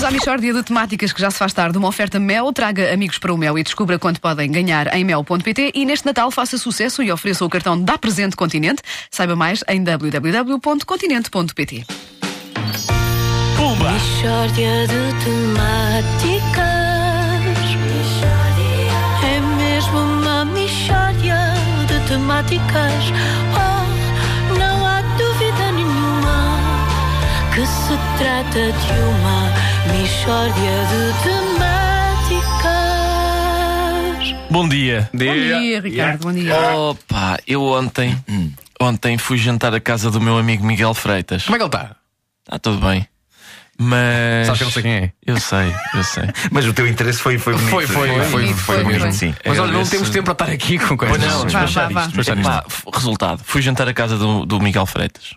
Vamos à Michórdia de Temáticas que já se faz tarde. Uma oferta Mel, traga amigos para o Mel e descubra quanto podem ganhar em mel.pt e neste Natal faça sucesso e ofereça o cartão Dá Presente Continente. Saiba mais em www.continente.pt. Pumba! Mishória de temáticas É mesmo uma mishória de temáticas se trata de uma mishória de temáticas Bom dia. Bom dia, Ricardo. Bom dia. Opa, eu ontem, ontem fui jantar à casa do meu amigo Miguel Freitas. Como é que ele está? Está tudo bem. Mas. Sabes que eu não sei quem é? Eu sei, eu sei. Mas o teu interesse foi, foi bonito. Foi, foi, foi, foi, foi, mesmo. Sim. Mas olha, não temos tempo para estar aqui com coisas. Pois não, despachar isto. resultado, fui jantar à casa do, do Miguel Freitas.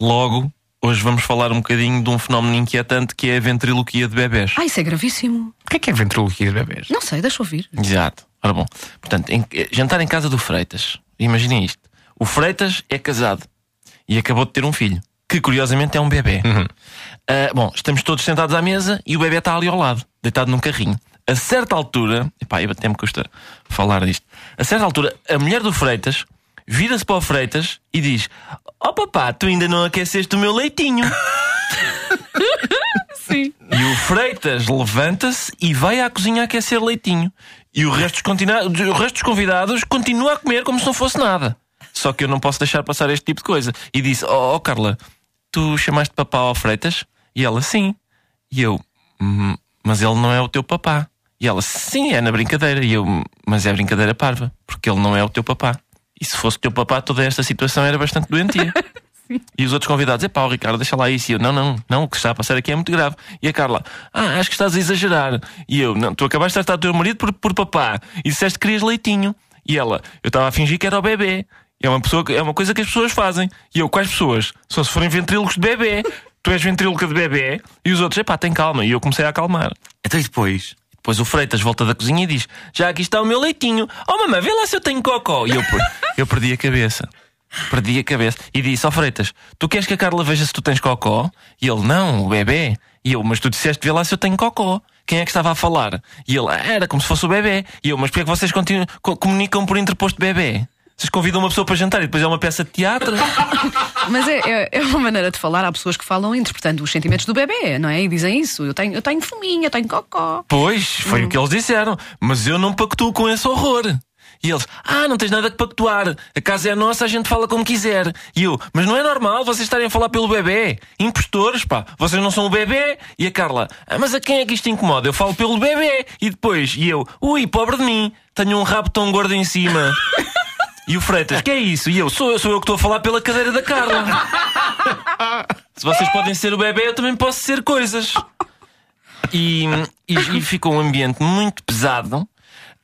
Logo, hoje vamos falar um bocadinho de um fenómeno inquietante que é a ventriloquia de bebés. Ah, isso é gravíssimo. O que é que é ventriloquia de bebês? Não sei, deixa eu ouvir. Exato. Ora bom, portanto, em- eh, jantar em casa do Freitas. Imaginem isto. O Freitas é casado e acabou de ter um filho, que curiosamente é um bebê. Ah, bom, estamos todos sentados à mesa e o bebê está ali ao lado, deitado num carrinho. A certa altura, epá, eu até me custa falar disto. A certa altura, a mulher do Freitas vira-se para o Freitas e diz: Oh papá, tu ainda não aqueceste o meu leitinho. Sim. E o Freitas levanta-se e vai à cozinha aquecer leitinho. E o resto, dos o resto dos convidados continua a comer como se não fosse nada. Só que eu não posso deixar passar este tipo de coisa. E disse: Oh, oh, Carla, tu chamaste papá ao Freitas? E ela: Sim. E eu: "Hum, Mas ele não é o teu papá. E ela: Sim, é na brincadeira. E eu: Mas é brincadeira parva, porque ele não é o teu papá. E se fosse o teu papá, toda esta situação era bastante doentia. E os outros convidados, é pá, Ricardo, deixa lá isso. E eu, não, não, não, o que está a passar aqui é muito grave. E a Carla, ah, acho que estás a exagerar. E eu, não, tu acabaste de tratar o teu marido por, por papá e disseste que querias leitinho. E ela, eu estava a fingir que era o bebê. É uma, pessoa, que- é uma coisa que as pessoas fazem. E eu, quais pessoas? Só se forem ventrílocos de bebê. Tu és ventríloca de bebê. E os outros, é pá, tem calma. E eu comecei a acalmar. Então e depois? Depois o Freitas volta da cozinha e diz: Já aqui está o meu leitinho. Oh, mamãe, vê lá se eu tenho cocó. E eu, eu perdi a cabeça. Perdi a cabeça. E disse: Ó Freitas, tu queres que a Carla veja se tu tens cocó? E ele: Não, o bebê. E eu: Mas tu disseste, vê lá se eu tenho cocó. Quem é que estava a falar? E ele: "Ah, Era como se fosse o bebê. E eu: Mas porquê é que vocês continu- co- comunicam por interposto bebê? Vocês convidam uma pessoa para jantar e depois é uma peça de teatro? Mas é, é, é uma maneira de falar. Há pessoas que falam interpretando os sentimentos do bebê, não é? E dizem isso. Eu tenho, eu tenho fominha, eu tenho cocó. Pois, foi o que eles disseram. Mas eu não pactuo com esse horror. E eles, ah, não tens nada que pactuar. A casa é nossa, a gente fala como quiser. E eu, mas não é normal vocês estarem a falar pelo bebê. Impostores, pá. Vocês não são o bebê. E a Carla, ah, mas a quem é que isto incomoda? Eu falo pelo bebê. E depois, e eu, ui, pobre de mim. Tenho um rabo tão gordo em cima. E o Freitas, que é isso? E eu, sou eu, sou eu que estou a falar pela cadeira da Carla. Se vocês podem ser o bebê, eu também posso ser coisas. E, e, e ficou um ambiente muito pesado.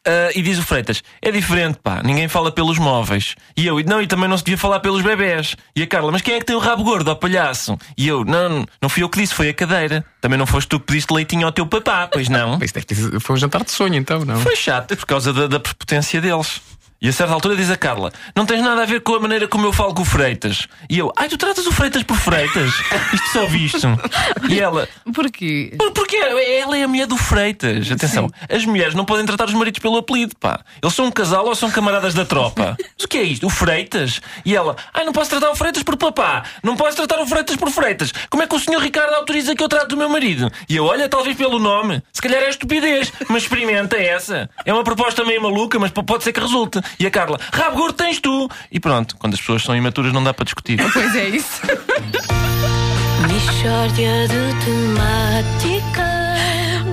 Ah, e diz o Freitas: é diferente, pá, ninguém fala pelos móveis. E eu, não, e também não se devia falar pelos bebés. E a Carla, mas quem é que tem o rabo gordo, ó palhaço? E eu, não, não fui eu que disse, foi a cadeira. Também não foste tu que pediste leitinho ao teu papá, pois não? Isto deve ter- foi um jantar de sonho, então, não? Foi chato por causa da, da prepotência deles. E a certa altura diz a Carla: Não tens nada a ver com a maneira como eu falo com o Freitas. E eu: Ai, tu tratas o Freitas por Freitas? Isto só visto. E ela: Porquê? "Por- Porque ela é a mulher do Freitas. Atenção, as mulheres não podem tratar os maridos pelo apelido, pá. Eles são um casal ou são camaradas da tropa? Mas o que é isto? O Freitas? E ela: Ai, não posso tratar o Freitas por papá. Não posso tratar o Freitas por Freitas. Como é que o senhor Ricardo autoriza que eu trate do meu marido? E eu: Olha, talvez pelo nome. Se calhar é estupidez, mas experimenta essa. É uma proposta meio maluca, mas pode ser que resulte. E a Carla: Rabo gordo tens tu. E pronto, quando as pessoas são imaturas não dá para discutir. Pois é isso. Mishória de temáticas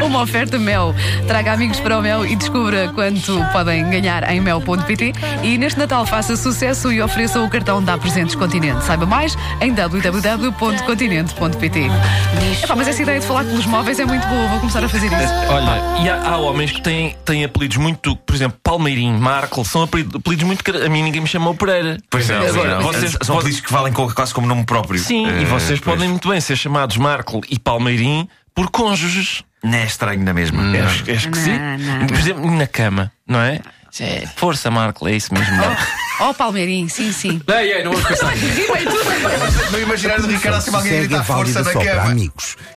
Uma oferta Mel. Traga amigos para o Mel e descubra quanto podem ganhar em mel.pt. E neste Natal faça sucesso e ofereça o cartão Dá Presentes Continente. Saiba mais em www.continente.pt. Epá, mas essa ideia de falar pelos móveis é muito boa. Vou começar a fazer isso. Olha, e há, há homens que têm, têm apelidos muito, por exemplo, Palmeirinho, Marco, são apelidos, apelidos muito. A mim ninguém me chamou Pereira. Pois não, Agora, não. vocês, são apelidos que valem quase como nome próprio. Sim, Eh, e vocês pois. podem muito bem ser chamados Marco e Palmeirim por cônjuges. Não é estranho na mesma. É, é esquisito. Não, não, Por exemplo, na cama, não é? É, Força, Marco, é isso mesmo. Oh, Palmeirinho, sim, sim. Ei, ei, não pensar nisso. Não imaginar o Ricardo assim alguém a Segue gritar a válida força na só para cama. amigos.